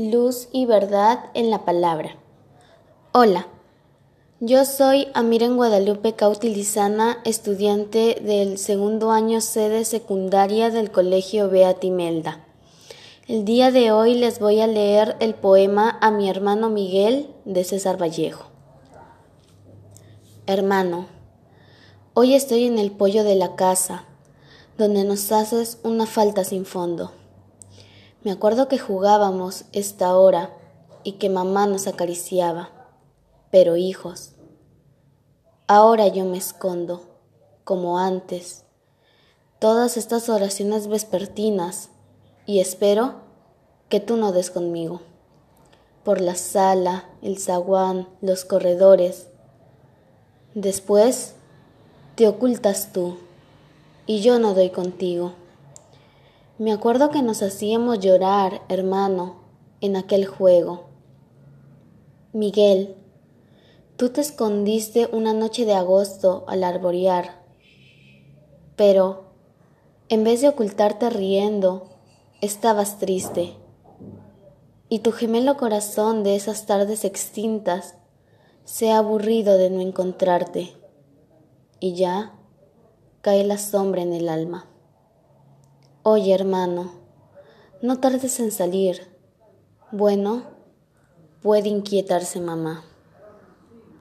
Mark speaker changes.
Speaker 1: Luz y verdad en la palabra. Hola, yo soy Amiren Guadalupe Cautilizana, estudiante del segundo año sede secundaria del Colegio Beatimelda. El día de hoy les voy a leer el poema a mi hermano Miguel de César Vallejo. Hermano, hoy estoy en el pollo de la casa, donde nos haces una falta sin fondo. Me acuerdo que jugábamos esta hora y que mamá nos acariciaba. Pero hijos, ahora yo me escondo, como antes, todas estas oraciones vespertinas y espero que tú no des conmigo. Por la sala, el zaguán, los corredores. Después te ocultas tú y yo no doy contigo. Me acuerdo que nos hacíamos llorar, hermano, en aquel juego. Miguel, tú te escondiste una noche de agosto al arborear, pero en vez de ocultarte riendo, estabas triste. Y tu gemelo corazón de esas tardes extintas se ha aburrido de no encontrarte, y ya cae la sombra en el alma. Oye, hermano, no tardes en salir. Bueno, puede inquietarse mamá.